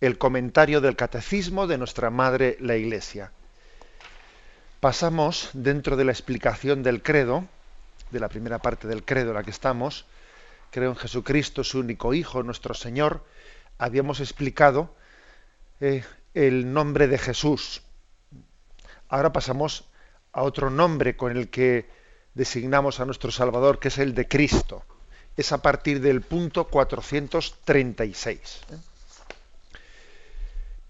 el comentario del catecismo de nuestra Madre la Iglesia. Pasamos dentro de la explicación del credo, de la primera parte del credo en la que estamos, creo en Jesucristo, su único Hijo, nuestro Señor, habíamos explicado eh, el nombre de Jesús. Ahora pasamos a otro nombre con el que designamos a nuestro Salvador, que es el de Cristo. Es a partir del punto 436.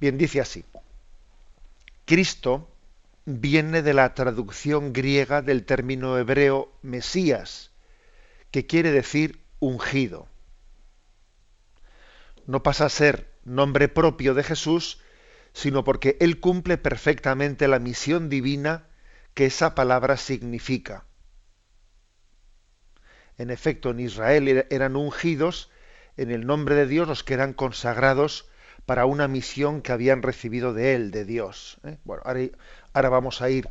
Bien, dice así. Cristo viene de la traducción griega del término hebreo Mesías, que quiere decir ungido. No pasa a ser nombre propio de Jesús, sino porque Él cumple perfectamente la misión divina que esa palabra significa. En efecto, en Israel eran ungidos en el nombre de Dios los que eran consagrados para una misión que habían recibido de él, de Dios. ¿eh? Bueno, ahora, vamos a ir,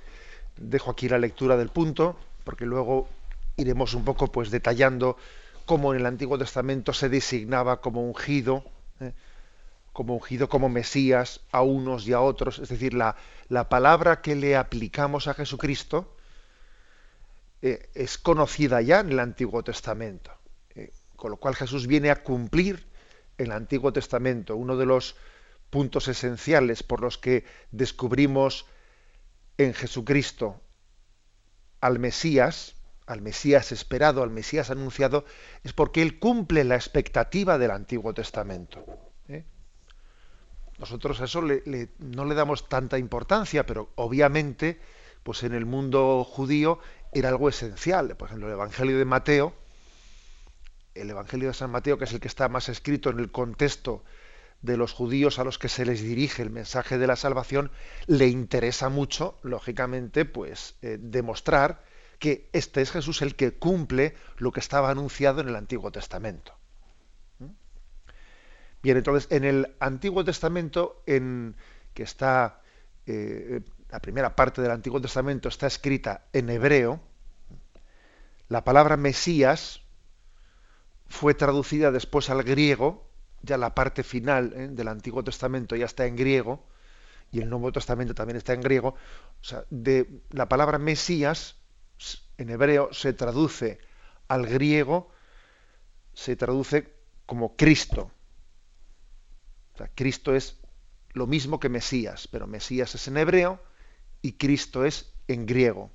dejo aquí la lectura del punto, porque luego iremos un poco pues detallando cómo en el Antiguo Testamento se designaba como ungido, ¿eh? como ungido, como Mesías a unos y a otros. Es decir, la, la palabra que le aplicamos a Jesucristo eh, es conocida ya en el Antiguo Testamento. con lo cual Jesús viene a cumplir el Antiguo Testamento, uno de los puntos esenciales por los que descubrimos en Jesucristo al Mesías, al Mesías esperado, al Mesías anunciado, es porque Él cumple la expectativa del Antiguo Testamento. ¿eh? Nosotros a eso no le damos tanta importancia, pero obviamente, pues en el mundo judío era algo esencial. Por ejemplo, el Evangelio de Mateo, el Evangelio de San Mateo, que es el que está más escrito en el contexto de los judíos a los que se les dirige el mensaje de la salvación, le interesa mucho, lógicamente, pues eh, demostrar que este es Jesús el que cumple lo que estaba anunciado en el Antiguo Testamento. ¿Mm? Bien, entonces, en el Antiguo Testamento, en que está eh, la primera parte del Antiguo Testamento está escrita en hebreo, la palabra Mesías, fue traducida después al griego, ya la parte final ¿eh? del Antiguo Testamento ya está en griego, y el Nuevo Testamento también está en griego, o sea, de la palabra Mesías en hebreo se traduce al griego, se traduce como Cristo. O sea, Cristo es lo mismo que Mesías, pero Mesías es en hebreo y Cristo es en griego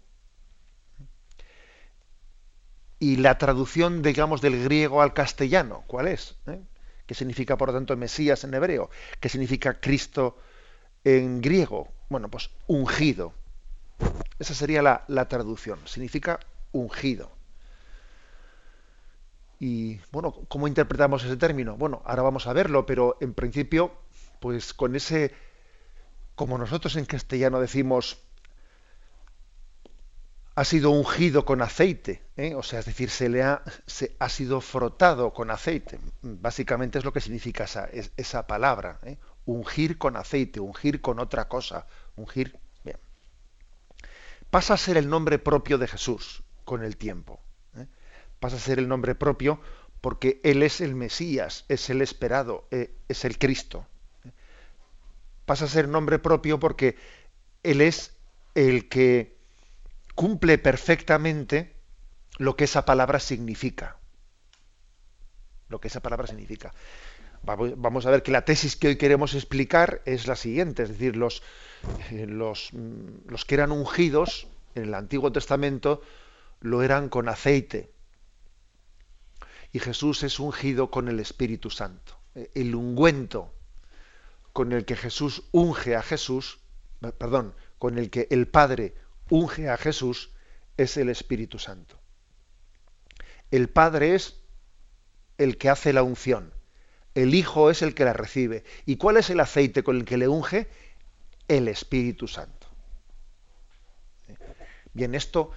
y la traducción, digamos, del griego al castellano, ¿cuál es? ¿Eh? ¿Qué significa, por lo tanto, Mesías en hebreo? ¿Qué significa Cristo en griego? Bueno, pues ungido. Esa sería la, la traducción. Significa ungido. Y bueno, ¿cómo interpretamos ese término? Bueno, ahora vamos a verlo, pero en principio, pues con ese, como nosotros en castellano decimos, ha sido ungido con aceite, ¿eh? o sea, es decir, se le ha, se, ha sido frotado con aceite. Básicamente es lo que significa esa, esa palabra, ¿eh? ungir con aceite, ungir con otra cosa, ungir. Pasa a ser el nombre propio de Jesús con el tiempo. ¿eh? Pasa a ser el nombre propio porque Él es el Mesías, es el esperado, es el Cristo. Pasa a ser nombre propio porque Él es el que cumple perfectamente lo que esa palabra significa. Lo que esa palabra significa. Vamos a ver que la tesis que hoy queremos explicar es la siguiente, es decir, los, eh, los, mm, los que eran ungidos en el Antiguo Testamento lo eran con aceite. Y Jesús es ungido con el Espíritu Santo. Eh, el ungüento con el que Jesús unge a Jesús, perdón, con el que el Padre unge a Jesús es el Espíritu Santo. El Padre es el que hace la unción. El Hijo es el que la recibe. ¿Y cuál es el aceite con el que le unge? El Espíritu Santo. Bien, esto,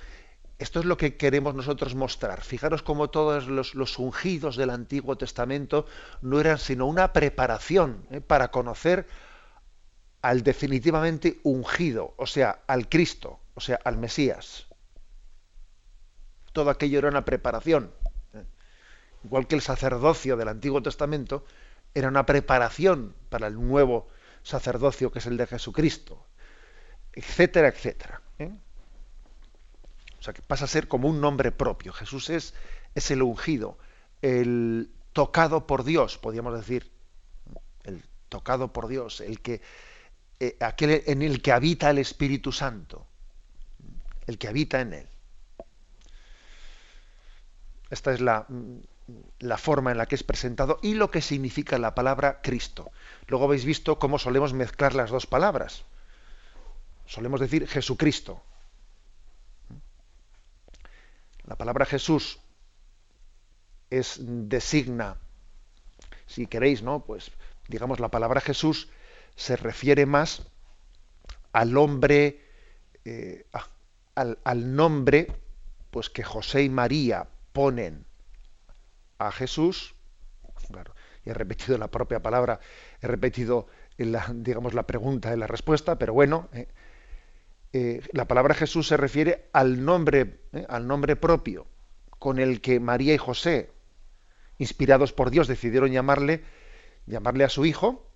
esto es lo que queremos nosotros mostrar. Fijaros cómo todos los, ungidos del Antiguo Testamento no eran sino una preparación ¿eh? para conocer al definitivamente ungido, o sea, al Cristo, o sea, al Mesías. Todo aquello era una preparación. Igual que el sacerdocio del Antiguo Testamento era una preparación para el nuevo sacerdocio que es el de Jesucristo, etcétera, etcétera. ¿eh? O sea, que pasa a ser como un nombre propio. Jesús es, es el ungido, el tocado por Dios, podríamos decir. El tocado por Dios, el que, eh, aquel en el que habita el Espíritu Santo, el que habita en él. Esta es la, forma en la que es presentado y lo que significa la palabra Cristo. Luego habéis visto cómo solemos mezclar las dos palabras. Solemos decir Jesucristo, la palabra Jesús es designa, si queréis, ¿no? Pues digamos la palabra Jesús se refiere más al hombre, eh, al, nombre, pues que José y María ponen a Jesús. Claro, y he repetido la propia palabra, he repetido la, digamos la pregunta y la respuesta, pero bueno. Eh, eh, la palabra Jesús se refiere al nombre, eh, al nombre propio con el que María y José, inspirados por Dios, decidieron llamarle, llamarle a su hijo.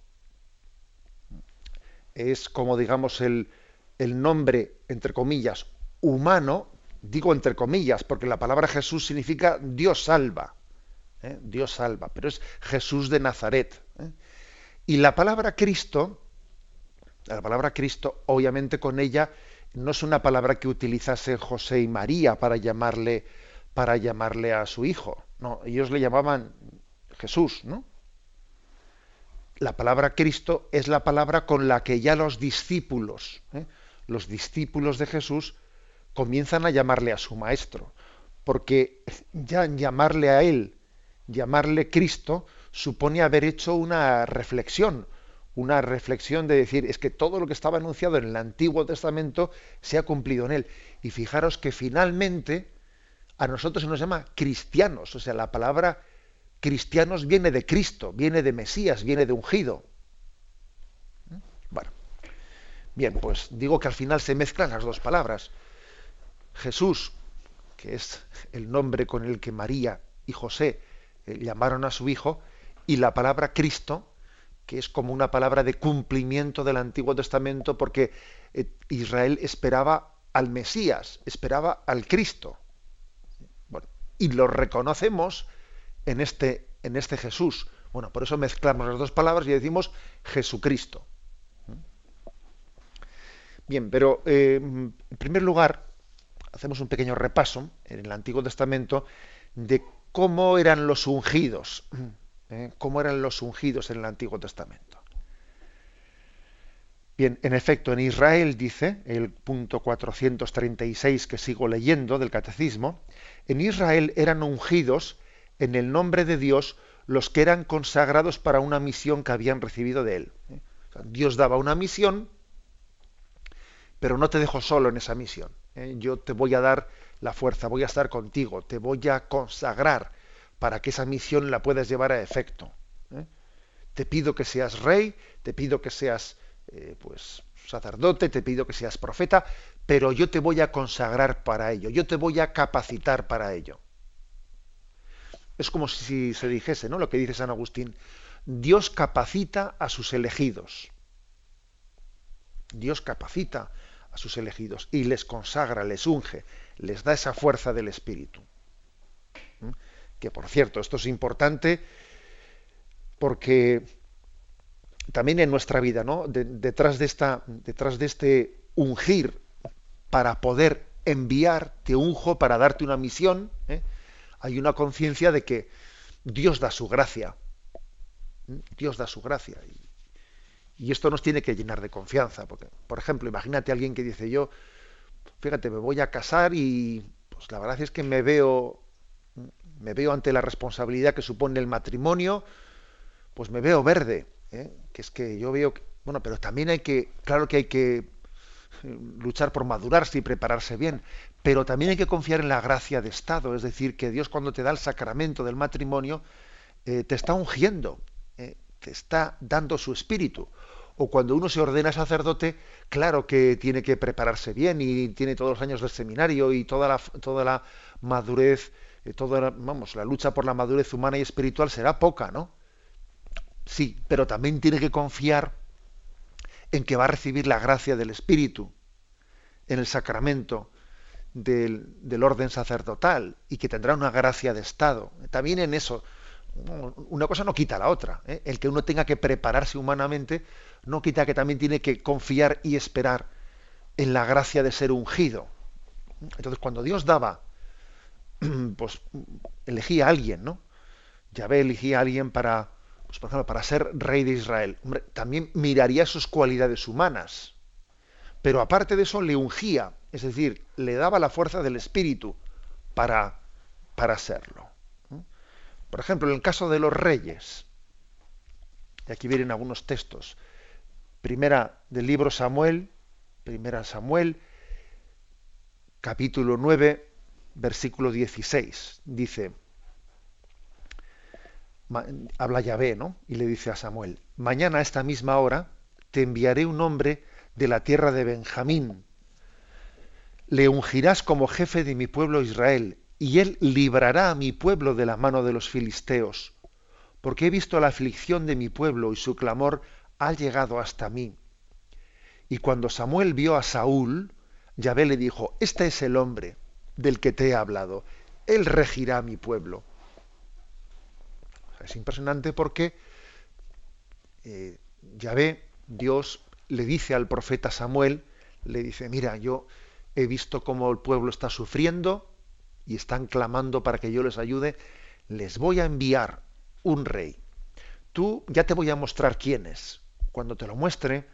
Es como, digamos, el, el nombre, entre comillas, humano, digo entre comillas, porque la palabra Jesús significa Dios salva. ¿eh? Dios salva, pero es Jesús de Nazaret. Y la palabra Cristo, la palabra Cristo, obviamente con ella no es una palabra que utilizase José y María para llamarle, para llamarle a su hijo. No, ellos le llamaban Jesús, ¿no? La palabra Cristo es la palabra con la que ya los discípulos, ¿eh? los discípulos de Jesús, comienzan a llamarle a su maestro, porque ya llamarle a él, llamarle Cristo, supone haber hecho una reflexión, una reflexión de decir, es que todo lo que estaba anunciado en el Antiguo Testamento se ha cumplido en él. Y fijaros que finalmente a nosotros se nos llama cristianos, o sea, la palabra cristianos viene de Cristo, viene de Mesías, viene de ungido. Bueno, bien, pues digo que al final se mezclan las dos palabras. Jesús, que es el nombre con el que María y José eh, llamaron a su hijo, y la palabra Cristo, que es como una palabra de cumplimiento del Antiguo Testamento, porque eh, Israel esperaba al Mesías, esperaba al Cristo. Bueno, y lo reconocemos en este, en este Jesús. Bueno, por eso mezclamos las dos palabras y decimos Jesucristo. Bien, pero eh, en primer lugar, hacemos un pequeño repaso en el Antiguo Testamento de cómo eran los ungidos. ¿eh? cómo eran los ungidos en el Antiguo Testamento. Bien, en efecto, en Israel dice, el punto 436 que sigo leyendo del Catecismo, en Israel eran ungidos en el nombre de Dios los que eran consagrados para una misión que habían recibido de él. ¿eh? Dios daba una misión, pero no te dejo solo en esa misión. ¿eh? Yo te voy a dar la fuerza, voy a estar contigo, te voy a consagrar para que esa misión la puedas llevar a efecto. ¿eh? Te pido que seas rey, te pido que seas eh, pues sacerdote, te pido que seas profeta, pero yo te voy a consagrar para ello, yo te voy a capacitar para ello. Es como si se dijese, ¿no? Lo que dice San Agustín, Dios capacita a sus elegidos. Dios capacita a sus elegidos y les consagra, les unge, les da esa fuerza del Espíritu que por cierto, esto es importante porque también en nuestra vida, ¿no? detrás, de esta, detrás de este ungir para poder enviar, te unjo para darte una misión, ¿eh? hay una conciencia de que Dios da su gracia. Dios da su gracia. Y, esto nos tiene que llenar de confianza. Porque, por ejemplo, imagínate a alguien que dice yo, fíjate, me voy a casar y pues la verdad es que me veo me veo ante la responsabilidad que supone el matrimonio, pues me veo verde, ¿eh? que es que yo veo, bueno, pero también hay que, claro que hay que eh, luchar por madurarse y prepararse bien, pero también hay que confiar en la gracia de Estado, es decir, que Dios cuando te da el sacramento del matrimonio, eh, te está ungiendo, te está dando su espíritu. O cuando uno se ordena sacerdote, claro que tiene que prepararse bien y tiene todos los años del seminario y toda la, toda la madurez, toda vamos, la lucha por la madurez humana y espiritual será poca, ¿no? Sí, pero también tiene que confiar en que va a recibir la gracia del Espíritu en el sacramento del, orden sacerdotal y que tendrá una gracia de Estado. También en eso, una cosa no quita la otra. ¿eh? El que uno tenga que prepararse humanamente no quita que también tiene que confiar y esperar en la gracia de ser ungido. Entonces, cuando Dios daba, pues elegía a alguien, ¿no? Yahvé elegía a alguien para pues para ser rey de Israel, también miraría sus cualidades humanas. Pero aparte de eso, le ungía, es decir, le daba la fuerza del espíritu para, para serlo. Por ejemplo, en el caso de los reyes, y aquí vienen algunos textos. Primera del libro Samuel, primera Samuel, capítulo 9, versículo 16. Dice, habla Yahvé, ¿no? Y le dice a Samuel, mañana a esta misma hora te enviaré un hombre de la tierra de Benjamín. Le ungirás como jefe de mi pueblo Israel, y él librará a mi pueblo de la mano de los filisteos, porque he visto la aflicción de mi pueblo y su clamor ha llegado hasta mí. Y cuando Samuel vio a Saúl, Yahvé le dijo, este es el hombre del que te he hablado, él regirá a mi pueblo. Es impresionante porque eh, ya ve, Dios le dice al profeta Samuel, le dice, mira, yo he visto cómo el pueblo está sufriendo y están clamando para que yo les ayude, les voy a enviar un rey. Tú ya te voy a mostrar quién es. Cuando te lo muestre,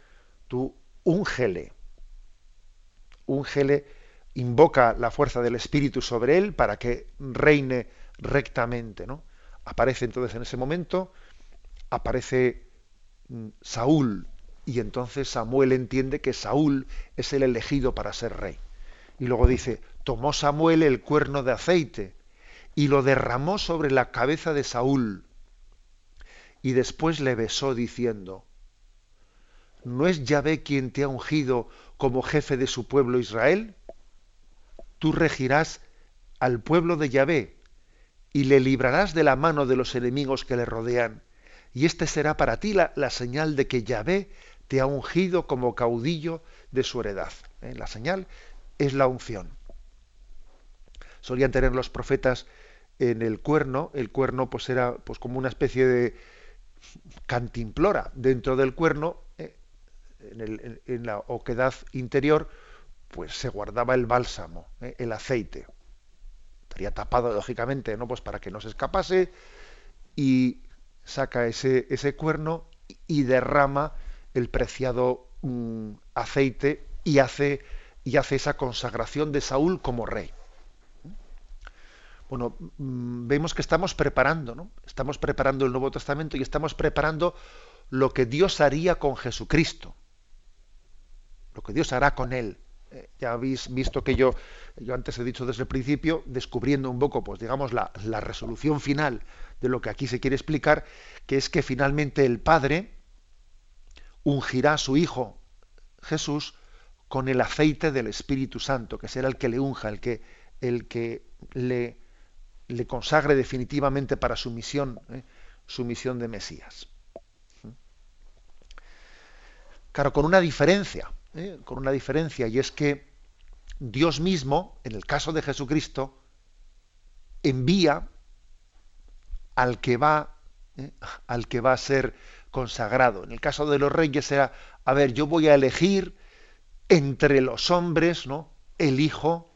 tú úngele. Úngele, invoca la fuerza del Espíritu sobre él para que reine rectamente, ¿no? Aparece entonces en ese momento, aparece mm, Saúl, y entonces Samuel entiende que Saúl es el elegido para ser rey. Y luego dice, tomó Samuel el cuerno de aceite y lo derramó sobre la cabeza de Saúl. Y después le besó diciendo, ¿no es Yahvé quien te ha ungido como jefe de su pueblo Israel? Tú regirás al pueblo de Yahvé y le librarás de la mano de los enemigos que le rodean. Y este será para ti la, señal de que Yahvé te ha ungido como caudillo de su heredad. ¿eh? La señal es la unción. Solían tener los profetas en el cuerno, el cuerno pues era pues como una especie de cantimplora dentro del cuerno, ¿eh? en, la oquedad interior, pues se guardaba el bálsamo, ¿eh? el aceite estaría tapado lógicamente, ¿no? Pues para que no se escapase y saca ese, ese cuerno y derrama el preciado mm, aceite y hace, y hace esa consagración de Saúl como rey. Bueno, mm, vemos que estamos preparando, ¿no? Estamos preparando el Nuevo Testamento y estamos preparando lo que Dios haría con Jesucristo, lo que Dios hará con él. Eh, ya habéis visto que yo yo antes he dicho desde el principio, descubriendo un poco, pues digamos, la, resolución final de lo que aquí se quiere explicar, que es que finalmente el Padre ungirá a su Hijo Jesús con el aceite del Espíritu Santo, que será el que le unja, el que, el que le, le consagre definitivamente para su misión, ¿eh? su misión de Mesías. Claro, con una diferencia, ¿eh? con una diferencia, y es que Dios mismo, en el caso de Jesucristo, envía al que va, ¿eh? al que va a ser consagrado. En el caso de los reyes era, a ver, yo voy a elegir entre los hombres, ¿no? El hijo,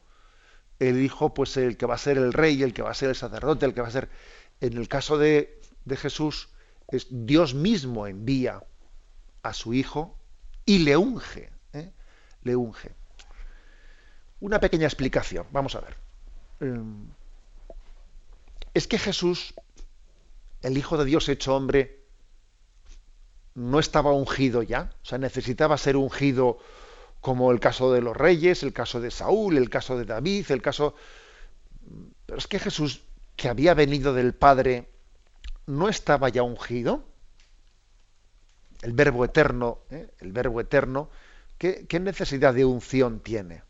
el hijo, pues el que va a ser el rey, el que va a ser el sacerdote, el que va a ser. En el caso de, de Jesús, es Dios mismo envía a su hijo y le unge, ¿eh? le unge. Una pequeña explicación, vamos a ver. Em, es que Jesús, el Hijo de Dios hecho hombre, no estaba ungido ya, o sea, necesitaba ser ungido como el caso de los reyes, el caso de Saúl, el caso de David, el caso... Pero es que Jesús, que había venido del Padre, no estaba ya ungido. El verbo eterno, ¿eh? el verbo eterno, ¿qué, ¿qué necesidad de unción tiene?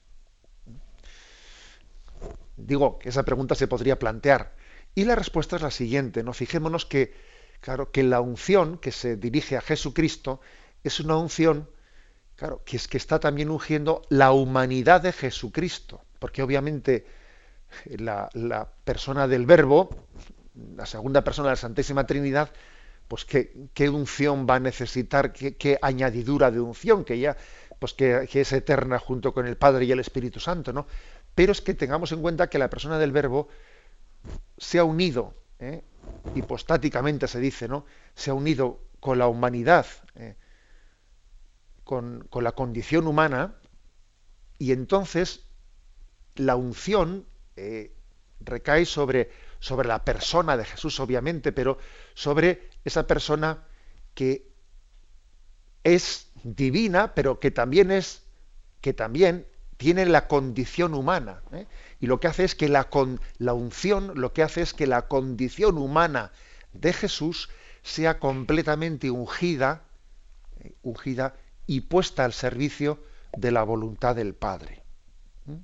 Digo que esa pregunta se podría plantear. Y la respuesta es la siguiente, ¿no? Fijémonos que, claro, que la unción que se dirige a Jesucristo es una unción, claro, que es que está también ungiendo la humanidad de Jesucristo. Porque obviamente la, persona del Verbo, la segunda persona de la Santísima Trinidad, pues qué, unción va a necesitar, qué, añadidura de unción, que ya, pues que, que, es eterna junto con el Padre y el Espíritu Santo, ¿no? Pero es que tengamos en cuenta que la persona del Verbo se ha unido, ¿eh? hipostáticamente se dice, ¿no? Se ha unido con la humanidad, ¿eh? Con, la condición humana, y entonces la unción eh, recae sobre, sobre la persona de Jesús, obviamente, pero sobre esa persona que es divina, pero que también es, que también tiene la condición humana. ¿eh? Y lo que hace es que la, la unción, lo que hace es que la condición humana de Jesús sea completamente ungida, ¿eh? ungida y puesta al servicio de la voluntad del Padre. ¿eh?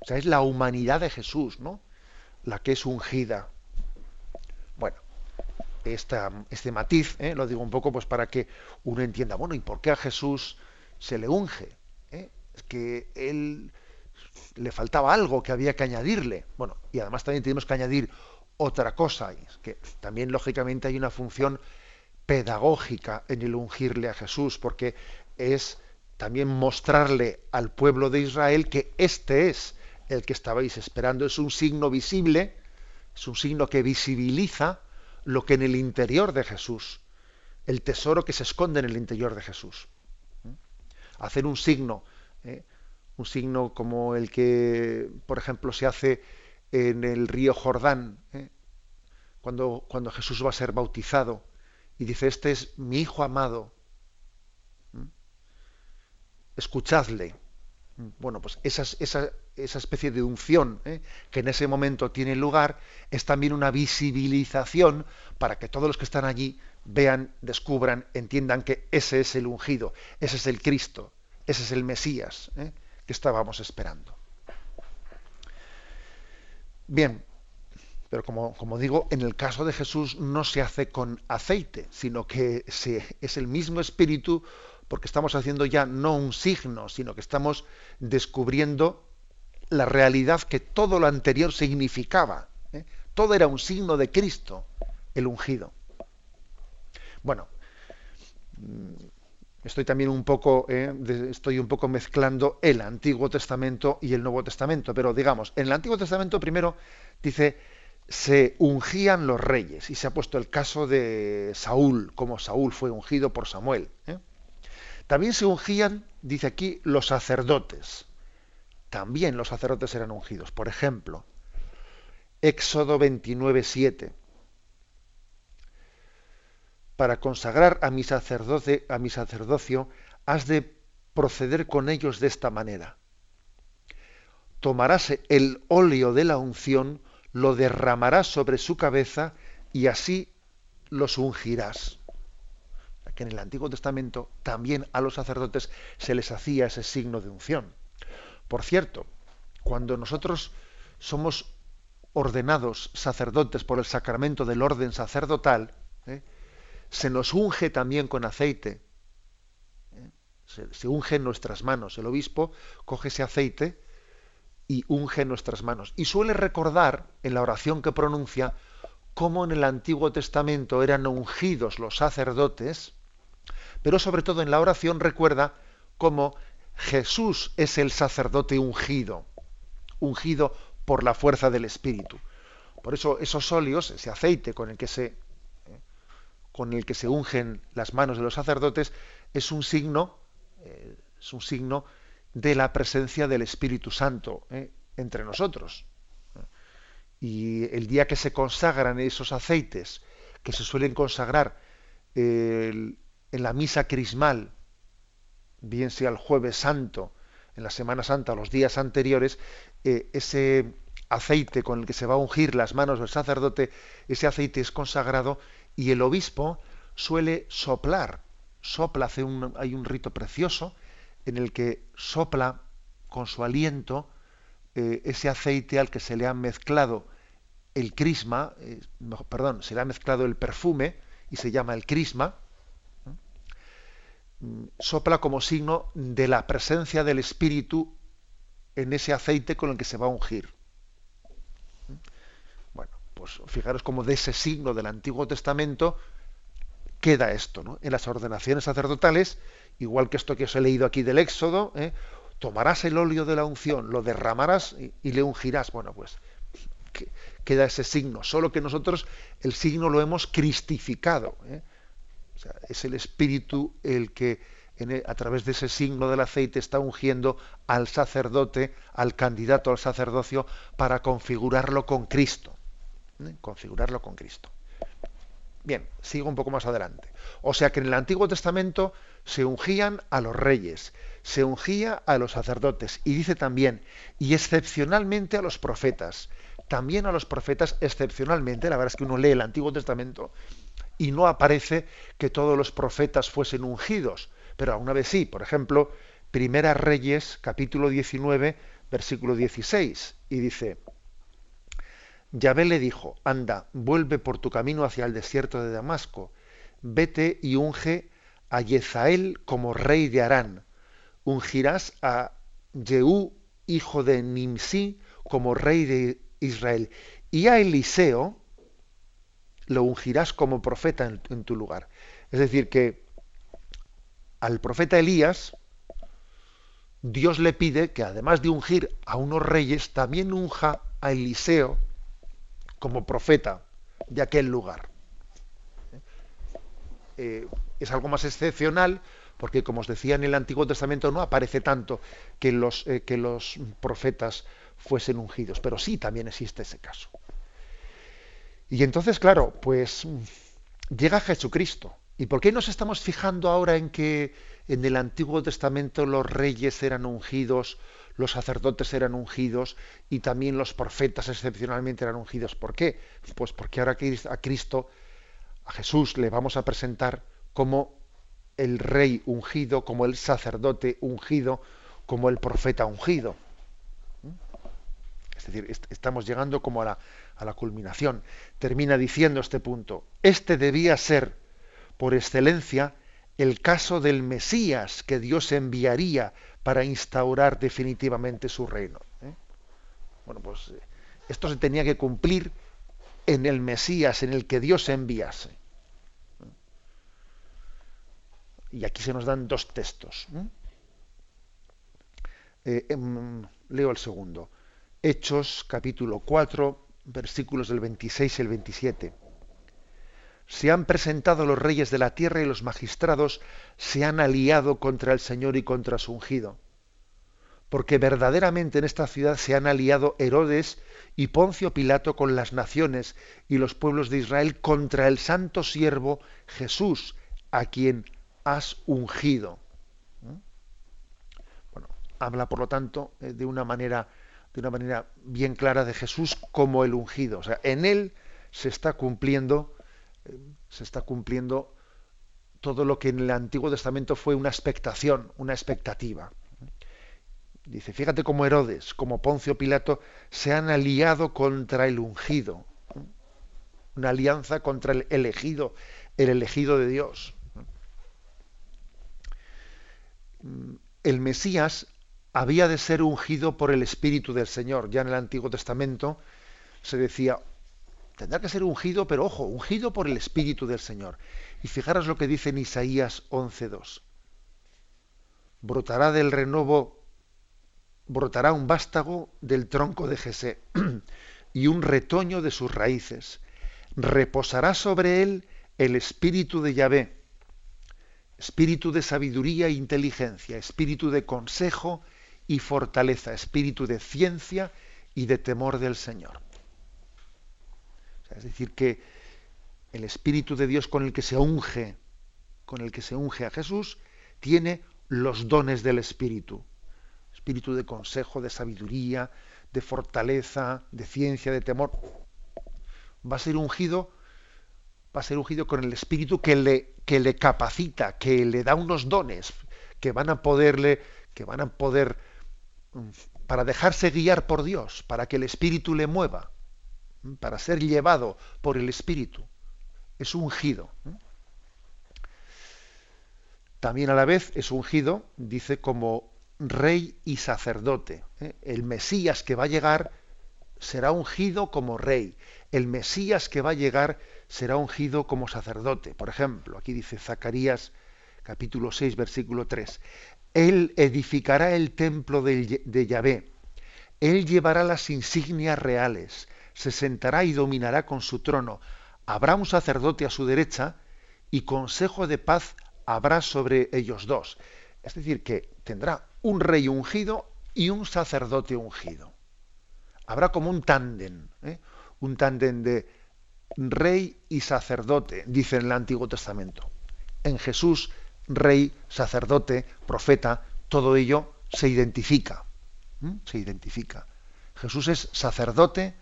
O sea, es la humanidad de Jesús, ¿no? La que es ungida. Bueno, este matiz, lo digo un poco pues para que uno entienda, bueno, ¿y por qué a Jesús se le unge? que él le faltaba algo que había que añadirle. Bueno, y además también tenemos que añadir otra cosa, que también lógicamente hay una función pedagógica en el ungirle a Jesús, porque es también mostrarle al pueblo de Israel que este es el que estabais esperando. Es un signo visible, es un signo que visibiliza lo que en el interior de Jesús, el tesoro que se esconde en el interior de Jesús. ¿Mm? Hacer un signo ¿eh? un signo como el que, por ejemplo, se hace en el río Jordán, ¿eh? cuando, cuando Jesús va a ser bautizado y dice, este es mi Hijo amado, escuchadle. Bueno, pues esa, esa, especie de unción ¿eh? que en ese momento tiene lugar es también una visibilización para que todos los que están allí vean, descubran, entiendan que ese es el ungido, ese es el Cristo, ese es el Mesías ¿eh? que estábamos esperando. Bien, pero como, como, digo, en el caso de Jesús no se hace con aceite, sino que se, es el mismo espíritu porque estamos haciendo ya no un signo, sino que estamos descubriendo la realidad que todo lo anterior significaba. ¿eh? Todo era un signo de Cristo, el ungido. Bueno, estoy también un poco, eh, estoy un poco mezclando el Antiguo Testamento y el Nuevo Testamento, pero digamos, en el Antiguo Testamento primero dice se ungían los reyes y se ha puesto el caso de Saúl, como Saúl fue ungido por Samuel. ¿eh? También se ungían, dice aquí, los sacerdotes. También los sacerdotes eran ungidos. Por ejemplo, Éxodo 29, 7 para consagrar a mi, sacerdocio, has de proceder con ellos de esta manera. Tomarás el óleo de la unción, lo derramarás sobre su cabeza y así los ungirás. En el Antiguo Testamento también a los sacerdotes se les hacía ese signo de unción. Por cierto, cuando nosotros somos ordenados sacerdotes por el sacramento del orden sacerdotal, ¿eh? se nos unge también con aceite. ¿eh? Se, unge en nuestras manos. El obispo coge ese aceite y unge en nuestras manos. Y suele recordar en la oración que pronuncia cómo en el Antiguo Testamento eran ungidos los sacerdotes, pero sobre todo en la oración recuerda cómo Jesús es el sacerdote ungido, ungido por la fuerza del Espíritu. Por eso esos óleos, ese aceite con el que se con el que se ungen las manos de los sacerdotes es un signo, eh, es un signo de la presencia del Espíritu Santo eh, entre nosotros. Y el día que se consagran esos aceites, que se suelen consagrar el, en la misa crismal, bien sea el jueves santo, en la Semana Santa, los días anteriores, eh, ese aceite con el que se va a ungir las manos del sacerdote, ese aceite es consagrado y el obispo suele soplar, sopla, hace un, hay un rito precioso en el que sopla con su aliento eh, ese aceite al que se le ha mezclado el crisma, eh, perdón, se le ha mezclado el perfume y se llama el crisma, sopla como signo de la presencia del Espíritu en ese aceite con el que se va a ungir. Bueno, pues fijaros como de ese signo del Antiguo Testamento queda esto, ¿no? En las ordenaciones sacerdotales, igual que esto que os he leído aquí del Éxodo, ¿eh? tomarás el óleo de la unción, lo derramarás y, le ungirás. Bueno, pues queda ese signo, solo que nosotros el signo lo hemos cristificado. ¿eh? Es el Espíritu el que a través de ese signo del aceite está ungiendo al sacerdote, al candidato al sacerdocio, para configurarlo con Cristo. ¿eh? Configurarlo con Cristo. Bien, sigo un poco más adelante. O sea que en el Antiguo Testamento se ungían a los reyes, se ungía a los sacerdotes y dice también, y excepcionalmente a los profetas. También a los profetas excepcionalmente, la verdad es que uno lee el Antiguo Testamento y no aparece que todos los profetas fuesen ungidos, pero una vez sí, por ejemplo, Primera Reyes, capítulo 19, versículo 16, y dice, Yahvé le dijo, anda, vuelve por tu camino hacia el desierto de Damasco, vete y unge a Yezael como rey de Arán, ungirás a Jehú, hijo de Nimsi, como rey de Israel, y a Eliseo lo ungirás como profeta en tu lugar. Es decir, que al profeta Elías, Dios le pide que además de ungir a unos reyes, también unja a Eliseo, como profeta de aquel lugar. Eh, es algo más excepcional porque, como os decía en el Antiguo Testamento, no aparece tanto que los, eh, que los profetas fuesen ungidos, pero sí también existe ese caso. Y entonces, claro, pues llega Jesucristo. ¿Y por qué nos estamos fijando ahora en que en el Antiguo Testamento los reyes eran ungidos, los sacerdotes eran ungidos y también los profetas excepcionalmente eran ungidos. ¿Por qué? Pues porque ahora a Cristo, a Jesús, le vamos a presentar como el rey ungido, como el sacerdote ungido, como el profeta ungido. Es decir, estamos llegando como a la, a la culminación. Termina diciendo este punto, este debía ser, por excelencia, el caso del Mesías que Dios enviaría para instaurar definitivamente su reino. ¿eh? Bueno, pues eh, esto se tenía que cumplir en el Mesías, en el que Dios enviase. Y aquí se nos dan dos textos. ¿eh? Em, leo el segundo. Hechos capítulo 4, versículos del 26 y el 27 se han presentado los reyes de la tierra y los magistrados se han aliado contra el Señor y contra su ungido. Porque verdaderamente en esta ciudad se han aliado Herodes y Poncio Pilato con las naciones y los pueblos de Israel contra el santo siervo Jesús, a quien has ungido. ¿Mm? Bueno, habla por lo tanto eh, de una manera de una manera bien clara de Jesús como el ungido, o sea, en él se está cumpliendo se está cumpliendo todo lo que en el Antiguo Testamento fue una expectación, una expectativa. Dice, fíjate cómo Herodes, como Poncio Pilato, se han aliado contra el ungido. Una alianza contra el elegido, el elegido de Dios. El Mesías había de ser ungido por el Espíritu del Señor. Ya en el Antiguo Testamento se decía, Tendrá que ser ungido, pero ojo, ungido por el Espíritu del Señor. Y fijaros lo que dice en Isaías 11.2. Brotará del renovo, brotará un vástago del tronco de Jesé y un retoño de sus raíces. Reposará sobre él el espíritu de Yahvé, espíritu de sabiduría e inteligencia, espíritu de consejo y fortaleza, espíritu de ciencia y de temor del Señor. Es decir, que el Espíritu de Dios con el que se unge, con el que se unge a Jesús tiene los dones del Espíritu. Espíritu de consejo, de sabiduría, de fortaleza, de ciencia, de temor. Va a ser ungido, va a ser ungido con el Espíritu que le, que le capacita, que le da unos dones, que van a poderle, que van a poder para dejarse guiar por Dios, para que el Espíritu le mueva, para ser llevado por el Espíritu. Es ungido. También a la vez es ungido, dice, como rey y sacerdote. ¿eh? El Mesías que va a llegar será ungido como rey. El Mesías que va a llegar será ungido como sacerdote. Por ejemplo, aquí dice Zacarías capítulo 6, versículo 3. Él edificará el templo de, de Yahvé. Él llevará las insignias reales, se sentará y dominará con su trono. Habrá un sacerdote a su derecha y consejo de paz habrá sobre ellos dos. Es decir, que tendrá un rey ungido y un sacerdote ungido. Habrá como un tándem, ¿eh? un tándem de rey y sacerdote, dice en el Antiguo Testamento. En Jesús, rey, sacerdote, profeta, todo ello se identifica. Se identifica. Jesús es sacerdote,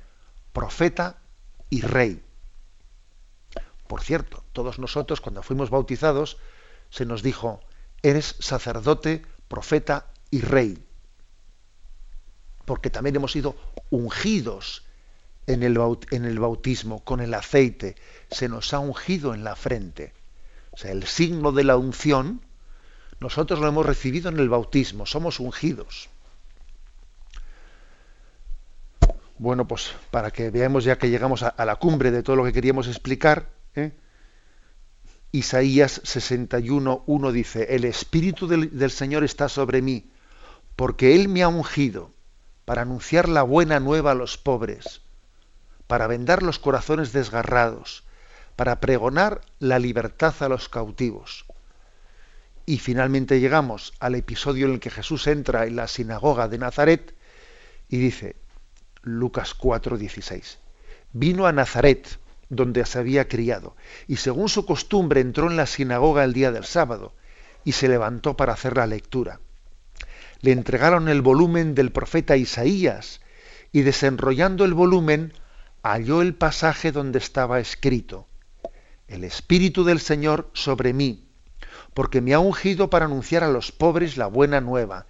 profeta y rey. Por cierto, todos nosotros cuando fuimos bautizados se nos dijo, eres sacerdote, profeta y rey. Porque también hemos sido ungidos en el, en el bautismo con el aceite. Se nos ha ungido en la frente. O sea, el signo de la unción, nosotros lo hemos recibido en el bautismo, somos ungidos. Bueno, pues para que veamos ya que llegamos a, la cumbre de todo lo que queríamos explicar, ¿eh? Isaías 61, 1 dice, el Espíritu del, Señor está sobre mí, porque Él me ha ungido para anunciar la buena nueva a los pobres, para vendar los corazones desgarrados, para pregonar la libertad a los cautivos. Y finalmente llegamos al episodio en el que Jesús entra en la sinagoga de Nazaret y dice, Lucas 4, 16, vino a Nazaret, donde se había criado, y según su costumbre entró en la sinagoga el día del sábado, y se levantó para hacer la lectura. Le entregaron el volumen del profeta Isaías, y desenrollando el volumen, halló el pasaje donde estaba escrito, El Espíritu del Señor sobre mí, porque me ha ungido para anunciar a los pobres la buena nueva,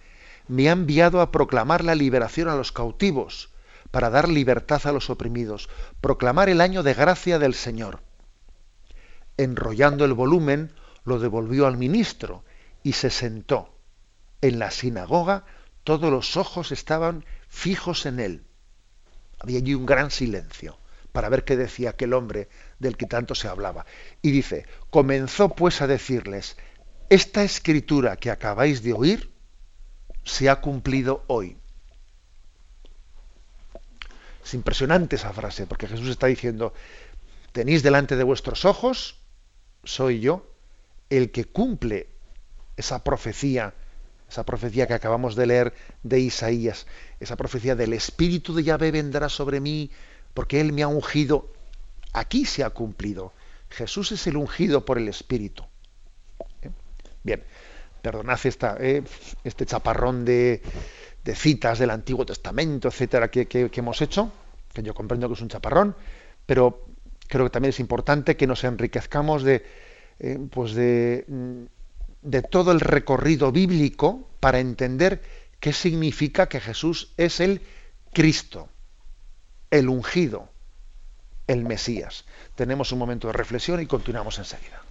me ha enviado a proclamar la liberación a los cautivos, para dar libertad a los oprimidos, proclamar el año de gracia del Señor. Enrollando el volumen, lo devolvió al ministro y se sentó. En la sinagoga todos los ojos estaban fijos en él. Había allí un gran silencio para ver qué decía aquel hombre del que tanto se hablaba. Y dice, comenzó pues a decirles, esta escritura que acabáis de oír se ha cumplido hoy. Es impresionante esa frase, porque Jesús está diciendo, tenéis delante de vuestros ojos, soy yo, el que cumple esa profecía, esa profecía que acabamos de leer de Isaías, esa profecía del Espíritu de Yahvé vendrá sobre mí, porque Él me ha ungido. Aquí se ha cumplido. Jesús es el ungido por el Espíritu. ¿Eh? Bien, perdonad eh, este chaparrón de, citas del Antiguo Testamento, etcétera, que, hemos hecho, que yo comprendo que es un chaparrón, pero creo que también es importante que nos enriquezcamos de, eh, pues mm, de todo el recorrido bíblico para entender qué significa que Jesús es el Cristo, el ungido, el Mesías. Tenemos un momento de reflexión y continuamos enseguida.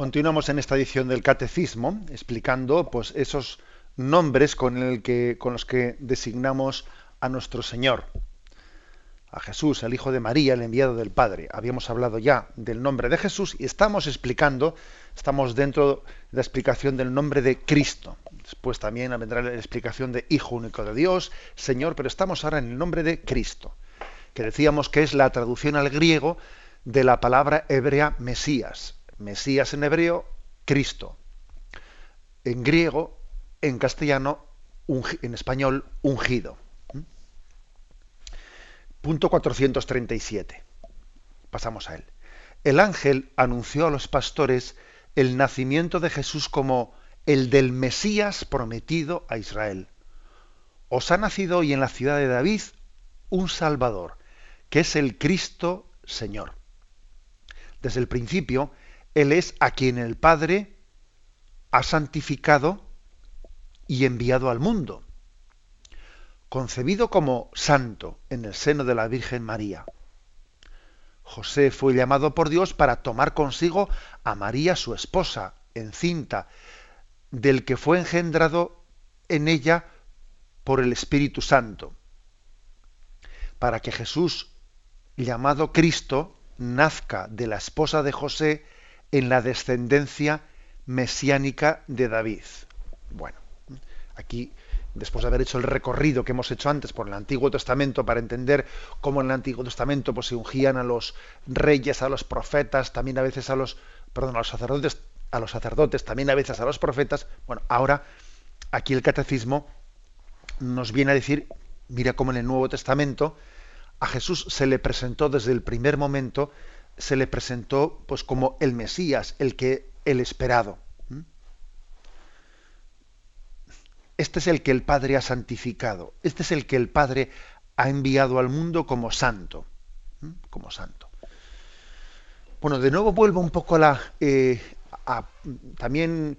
Continuamos en esta edición del Catecismo explicando pues, esos nombres con, con los que designamos a nuestro Señor, a Jesús, el Hijo de María, el enviado del Padre. Habíamos hablado ya del nombre de Jesús y estamos explicando, estamos dentro de la explicación del nombre de Cristo. Después también vendrá la explicación de Hijo único de Dios, Señor, pero estamos ahora en el nombre de Cristo, que decíamos que es la traducción al griego de la palabra hebrea Mesías, Mesías en hebreo, Cristo. En griego, en castellano, en español, ungido. ¿Mm? Punto 437. Pasamos a él. El ángel anunció a los pastores el nacimiento de Jesús como el del Mesías prometido a Israel. Os ha nacido hoy en la ciudad de David un Salvador, que es el Cristo Señor. Desde el principio, él es a quien el Padre ha santificado y enviado al mundo, concebido como santo en el seno de la Virgen María. José fue llamado por Dios para tomar consigo a María su esposa, encinta, del que fue engendrado en ella por el Espíritu Santo, para que Jesús, llamado Cristo, nazca de la esposa de José en la descendencia mesiánica de David. Bueno, aquí, después de haber hecho el recorrido que hemos hecho antes por el Antiguo Testamento para entender cómo en el Antiguo Testamento pues, se ungían a los reyes, a los profetas, también a veces a los, perdón, a los sacerdotes, a los sacerdotes, también a veces a los profetas. Bueno, ahora aquí el catecismo nos viene a decir, mira cómo en el Nuevo Testamento a Jesús se le presentó desde el primer momento se le presentó pues como el Mesías, el que el esperado. Este es el que el Padre ha santificado. Este es el que el Padre ha enviado al mundo como santo, como santo. Bueno, de nuevo vuelvo un poco a eh, también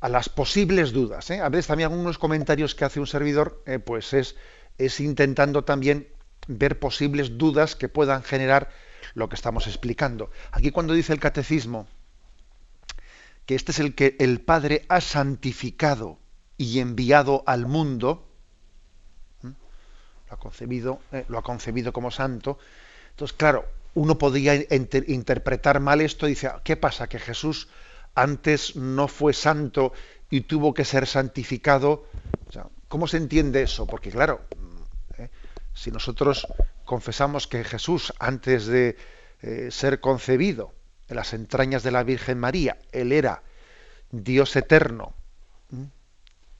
a las posibles dudas. ¿eh? A veces también algunos comentarios que hace un servidor, eh, pues es, es intentando también ver posibles dudas que puedan generar lo que estamos explicando. Aquí cuando dice el catecismo que este es el que el Padre ha santificado y enviado al mundo, lo ha concebido, eh, lo ha concebido como santo. Entonces, claro, uno podría interpretar mal esto y dice, ¿qué pasa? Que Jesús antes no fue santo y tuvo que ser santificado. ¿Cómo se entiende eso? Porque claro, si nosotros confesamos que Jesús, antes de eh, ser concebido en las entrañas de la Virgen María, Él era Dios eterno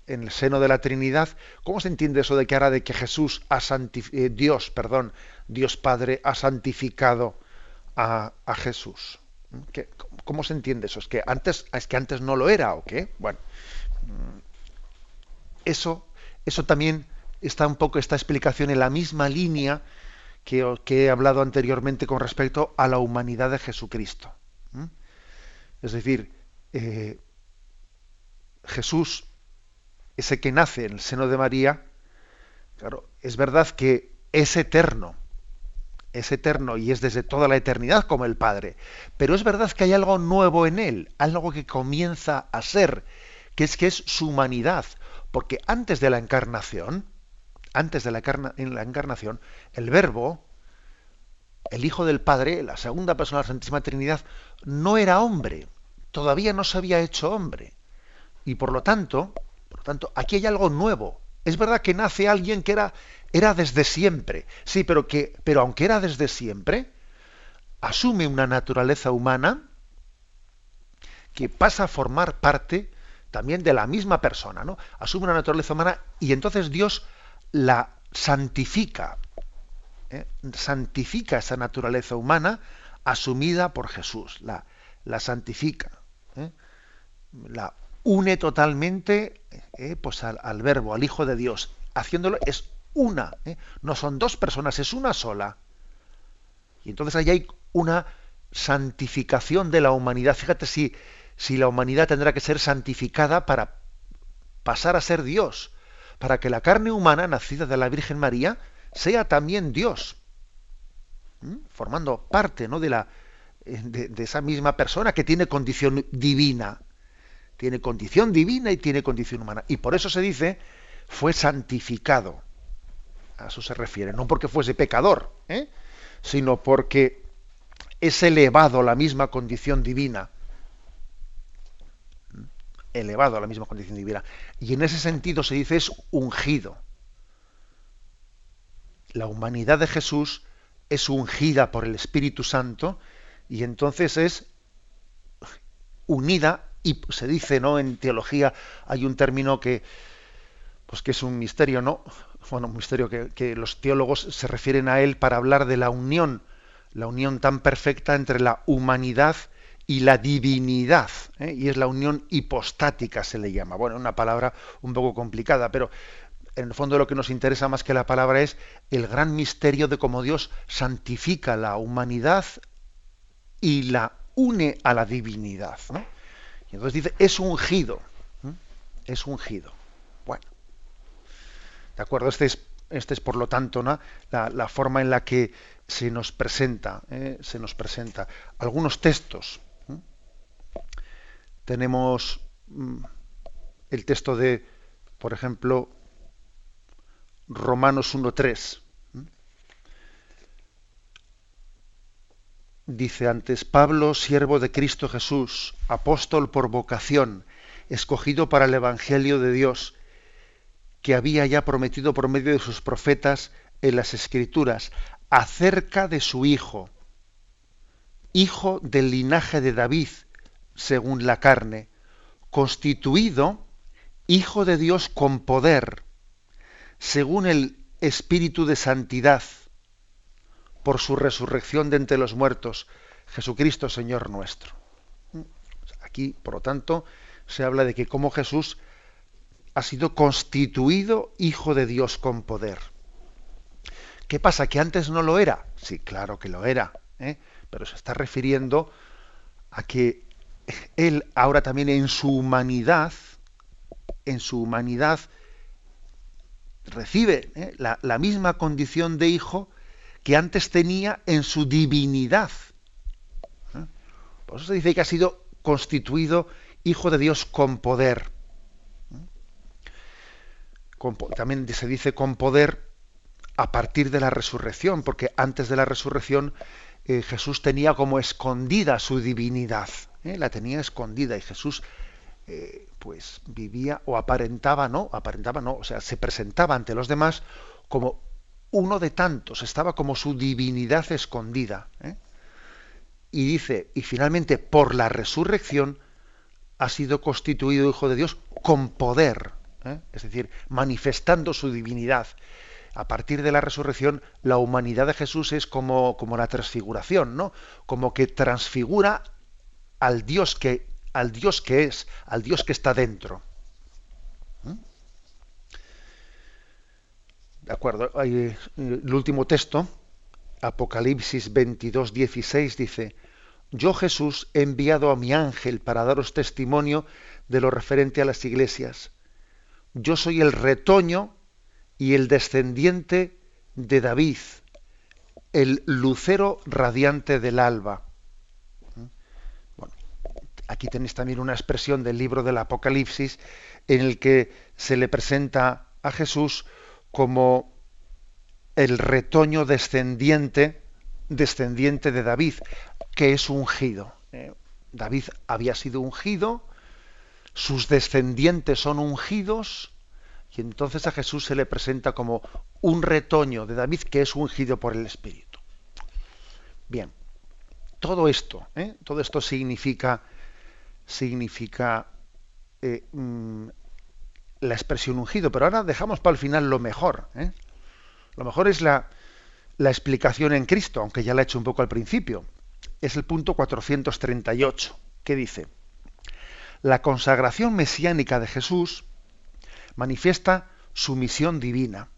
en el seno de la Trinidad, ¿cómo se entiende eso de que ahora de que Jesús ha eh, Dios, perdón, Dios Padre ha santificado a, Jesús? ¿Cómo se entiende eso? ¿Es que antes, es que antes no lo era o qué? Bueno, mm, eso, eso también está un poco esta explicación en la misma línea que, he hablado anteriormente con respecto a la humanidad de Jesucristo. Es decir, eh, Jesús, ese que nace en el seno de María, claro, es verdad que es eterno, es eterno y es desde toda la eternidad como el Padre, pero es verdad que hay algo nuevo en él, algo que comienza a ser, que es que es su humanidad, porque antes de la encarnación, antes de la, en la encarnación, el verbo, el Hijo del Padre, la segunda persona de la Santísima Trinidad, no era hombre, todavía no se había hecho hombre. Y por lo tanto, por lo tanto, aquí hay algo nuevo. Es verdad que nace alguien que era, era desde siempre. Sí, pero que, pero aunque era desde siempre, asume una naturaleza humana que pasa a formar parte también de la misma persona, ¿no? Asume una naturaleza humana y entonces Dios la santifica, ¿eh? santifica esa naturaleza humana asumida por Jesús, la, la santifica, ¿eh? la une totalmente ¿eh? pues al, verbo, al Hijo de Dios, haciéndolo es una, no son dos personas, es una sola. Y entonces ahí hay una santificación de la humanidad. Fíjate si, si la humanidad tendrá que ser santificada para pasar a ser Dios para que la carne humana nacida de la Virgen María sea también Dios, formando parte ¿no? de, la, de, de esa misma persona que tiene condición divina. Tiene condición divina y tiene condición humana. Y por eso se dice, fue santificado. A eso se refiere. No porque fuese pecador, ¿eh? sino porque es elevado a la misma condición divina. Elevado a la misma condición divina. Y en ese sentido se dice es ungido. La humanidad de Jesús es ungida por el Espíritu Santo y entonces es unida y se dice, ¿no? En teología hay un término que, pues que es un misterio, ¿no? Bueno, un misterio que, los teólogos se refieren a él para hablar de la unión, la unión tan perfecta entre la humanidad y la divinidad, ¿eh? y es la unión hipostática, se le llama. Bueno, una palabra un poco complicada, pero en el fondo lo que nos interesa más que la palabra es el gran misterio de cómo Dios santifica la humanidad y la une a la divinidad. ¿no? entonces dice, es ungido. Es ungido. Bueno. ¿De acuerdo? Este es, este es por lo tanto, la, forma en la que se nos presenta. ¿eh? Se nos presenta. Algunos textos. Tenemos mm, el texto de, por ejemplo, Romanos 1.3. Dice antes, Pablo, siervo de Cristo Jesús, apóstol por vocación, escogido para el Evangelio de Dios, que había ya prometido por medio de sus profetas en las Escrituras, acerca de su Hijo, hijo del linaje de David, según la carne, constituido Hijo de Dios con poder, según el Espíritu de Santidad por su resurrección de entre los muertos, Jesucristo Señor nuestro. Aquí, por lo tanto, se habla de que como Jesús ha sido constituido Hijo de Dios con poder. ¿Qué pasa? ¿Que antes no lo era? Sí, claro que lo era, ¿eh? pero se está refiriendo a que Él ahora también en su humanidad, en su humanidad, recibe ¿eh? la, misma condición de hijo que antes tenía en su divinidad. ¿Eh? Por eso se dice que ha sido constituido hijo de Dios con poder. ¿Eh? también se dice con poder a partir de la resurrección, porque antes de la resurrección Jesús tenía como escondida su divinidad, la tenía escondida y Jesús pues vivía o aparentaba, no, aparentaba no, o sea, se presentaba ante los demás como uno de tantos, estaba como su divinidad escondida. ¿eh? Y dice, y finalmente por la resurrección ha sido constituido hijo de Dios con poder, ¿eh? es decir, manifestando su divinidad. A partir de la resurrección, la humanidad de Jesús es como, como la transfiguración, ¿no? Como que transfigura al Dios que, al Dios que es, al Dios que está dentro. de acuerdo, eh, el último texto, Apocalipsis 22, 16, dice, yo Jesús he enviado a mi ángel para daros testimonio de lo referente a las iglesias. Yo soy el retoño y el descendiente de David, el lucero radiante del alba. Aquí tenéis también una expresión del libro del Apocalipsis en el que se le presenta a Jesús como el retoño descendiente, descendiente de David, que es ungido. Eh, David había sido ungido, sus descendientes son ungidos, y entonces a Jesús se le presenta como un retoño de David que es ungido por el Espíritu. Bien, todo esto, ¿eh? todo esto significa, significa eh, mm, la expresión ungido, pero ahora dejamos para el final lo mejor. ¿eh? Lo mejor es la, la explicación en Cristo, aunque ya la he hecho un poco al principio. Es el punto 438, que dice, la consagración mesiánica de Jesús manifiesta su misión divina.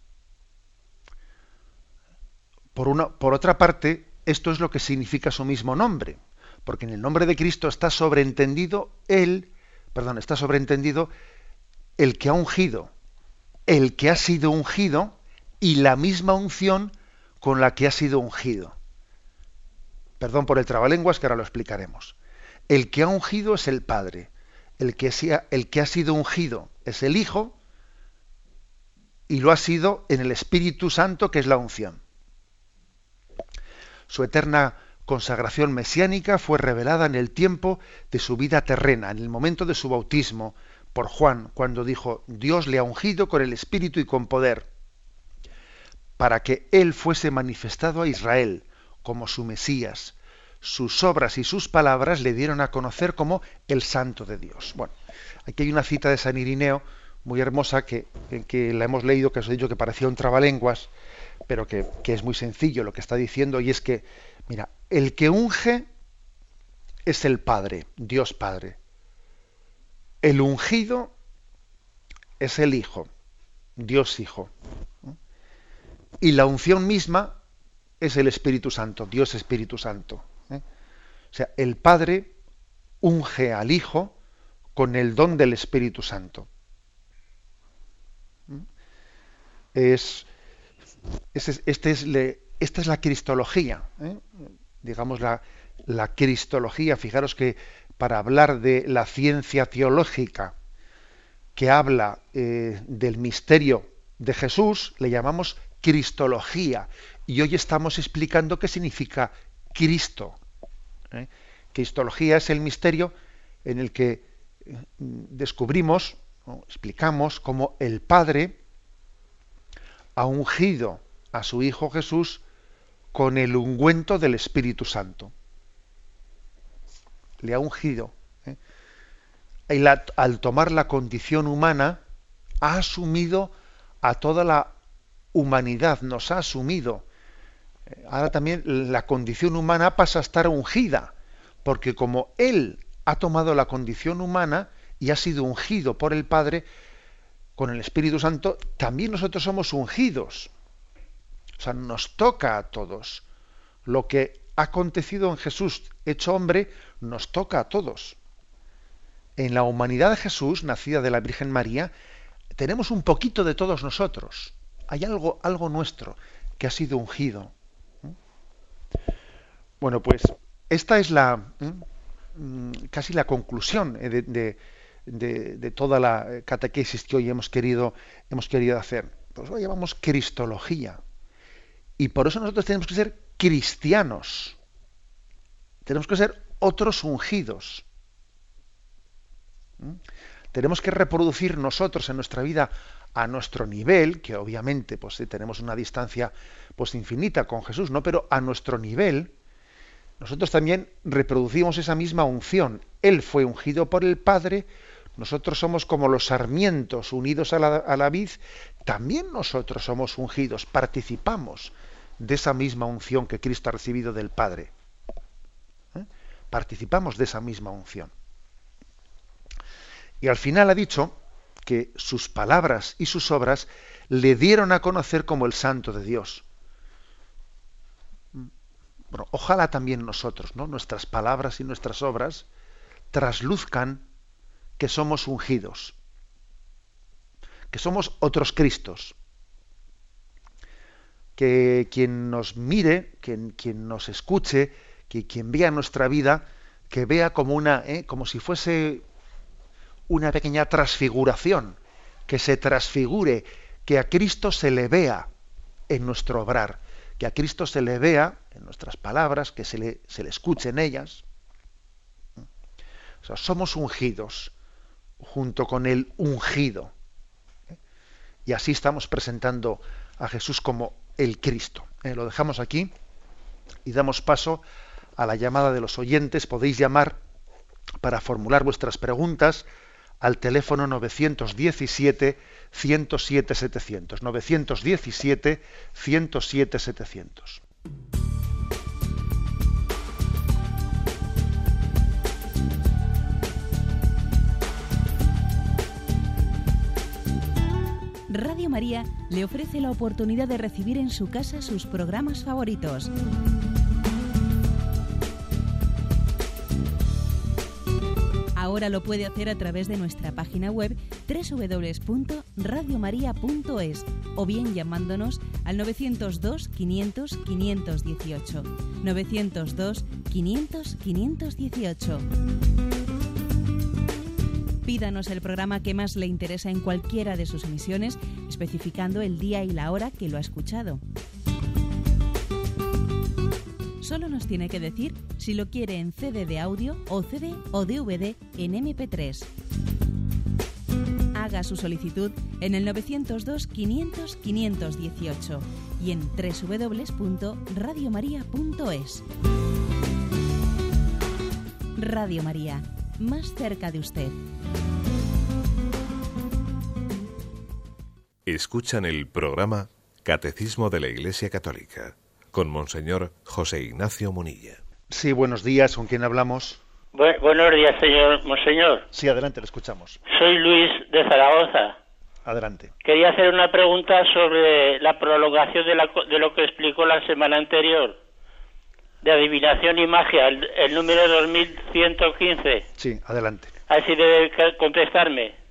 Por, una, por otra parte, esto es lo que significa su mismo nombre, porque en el nombre de Cristo está sobreentendido él, perdón, está sobreentendido el que ha ungido, el que ha sido ungido y la misma unción con la que ha sido ungido. Perdón por el trabalenguas, que ahora lo explicaremos. El que ha ungido es el Padre. El que, sea, el que ha sido ungido es el Hijo y lo ha sido en el Espíritu Santo, que es la unción. Su eterna consagración mesiánica fue revelada en el tiempo de su vida terrena, en el momento de su bautismo por Juan, cuando dijo, Dios le ha ungido con el Espíritu y con poder, para que Él fuese manifestado a Israel como su Mesías. Sus obras y sus palabras le dieron a conocer como el Santo de Dios. Bueno, aquí hay una cita de San Irineo muy hermosa que, que la hemos leído, que os he dicho que parecía un trabalenguas, pero que, que es muy sencillo lo que está diciendo, y es que, mira, el que unge es el Padre, Dios Padre. El ungido es el Hijo, Dios Hijo. Y la unción misma es el Espíritu Santo, Dios Espíritu Santo. ¿eh? O sea, el Padre unge al Hijo con el don del Espíritu Santo. Es, este es esta es la cristología, ¿eh? Digamos la, la cristología. Fijaros que para hablar de la ciencia teológica que habla eh, del misterio de Jesús, le llamamos cristología. Y hoy estamos explicando qué significa Cristo. ¿eh? Cristología es el misterio en el que eh, descubrimos, explicamos cómo el Padre ha ungido a su Hijo Jesús con el ungüento del Espíritu Santo. Le ha ungido. ¿eh? al tomar la condición humana, ha asumido a toda la humanidad, nos ha asumido. Eh, ahora también la condición humana pasa a estar ungida, porque como Él ha tomado la condición humana y ha sido ungido por el Padre, con el Espíritu Santo, también nosotros somos ungidos. O sea, nos toca a todos. Lo que ha acontecido en Jesús, hecho hombre, nos toca a todos. En la humanidad de Jesús, nacida de la Virgen María, tenemos un poquito de todos nosotros. Hay algo, algo nuestro que ha sido ungido. Bueno, pues esta es la mm, casi la conclusión eh, de, de, toda la catequesis que hoy hemos querido, hemos querido hacer. Pues lo llamamos cristología. Y por eso nosotros tenemos que ser cristianos. Tenemos que ser otros ungidos. ¿Mm? Tenemos que reproducir nosotros en nuestra vida a nuestro nivel, que obviamente pues, tenemos una distancia pues, infinita con Jesús, ¿no? Pero a nuestro nivel, nosotros también reproducimos esa misma unción. Él fue ungido por el Padre, nosotros somos como los sarmientos unidos a la, a la vid, también nosotros somos ungidos, participamos de esa misma unción que Cristo ha recibido del Padre. ¿Eh? Participamos de esa misma unción. Y al final ha dicho que sus palabras y sus obras le dieron a conocer como el santo de Dios. Bueno, ojalá también nosotros, ¿no? nuestras palabras y nuestras obras, trasluzcan que somos ungidos, que somos otros Cristos, que quien nos mire, quien, quien nos escuche, que quien vea nuestra vida, que vea como una, ¿eh? como si fuese una pequeña transfiguración, que se transfigure, que a Cristo se le vea en nuestro obrar, que a Cristo se le vea en nuestras palabras, que se le, se le escuche en ellas. O sea, somos ungidos junto con el ungido. Y así estamos presentando a Jesús como el Cristo. Eh, lo dejamos aquí y damos paso a la llamada de los oyentes. Podéis llamar para formular vuestras preguntas al teléfono 917 107 700. 917 107 700. María le ofrece la oportunidad de recibir en su casa sus programas favoritos. Ahora lo puede hacer a través de nuestra página web www.radiomaria.es o bien llamándonos al 902 500 518. 902 500 518. Pídanos el programa que más le interesa en cualquiera de sus emisiones, especificando el día y la hora que lo ha escuchado. Solo nos tiene que decir si lo quiere en CD de audio o CD o DVD en MP3. Haga su solicitud en el 902 500 518 y en www.radiomaria.es. Radio María, más cerca de usted. Escuchan el programa Catecismo de la Iglesia Católica con Monseñor José Ignacio Munilla. Sí, buenos días. ¿Con quién hablamos? buenos días, señor Monseñor. Sí, adelante, lo escuchamos. Soy Luis de Zaragoza. Adelante. Quería hacer una pregunta sobre la prolongación de, lo que explicó la semana anterior, de adivinación y magia, el, número 2115. Sí, adelante. Así debe contestarme.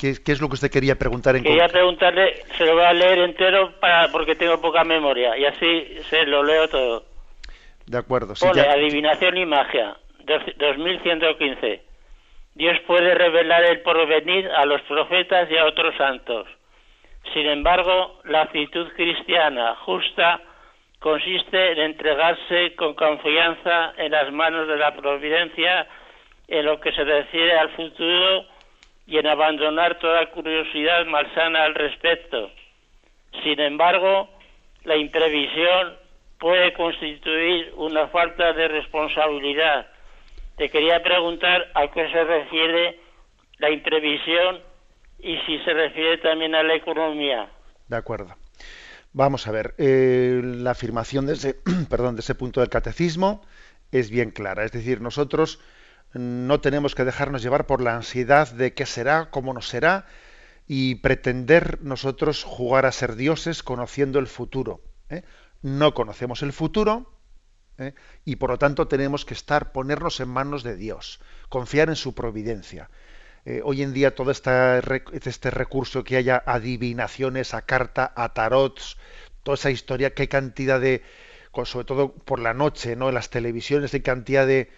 ¿Qué, es lo que usted quería preguntar en Quería preguntarle, se lo voy a leer entero para, porque tengo poca memoria y así se lo leo todo. De acuerdo. Sí, Pone adivinación y magia, 2115. Dios puede revelar el porvenir a los profetas y a otros santos. Sin embargo, la actitud cristiana justa consiste en entregarse con confianza en las manos de la providencia en lo que se refiere al futuro y en abandonar toda curiosidad malsana al respecto. Sin embargo, la imprevisión puede constituir una falta de responsabilidad. Te quería preguntar a qué se refiere la imprevisión y si se refiere también a la economía. De acuerdo. Vamos a ver, eh, la afirmación de ese, perdón, de ese punto del catecismo es bien clara. Es decir, nosotros no tenemos que dejarnos llevar por la ansiedad de qué será, cómo no será, y pretender nosotros jugar a ser dioses conociendo el futuro. ¿eh? No conocemos el futuro ¿eh? y por lo tanto tenemos que estar, ponernos en manos de Dios, confiar en su providencia. Eh, hoy en día todo este, recurso que haya adivinaciones, a carta, a tarots, toda esa historia, qué cantidad de, sobre todo por la noche, ¿no? En las televisiones, hay cantidad de,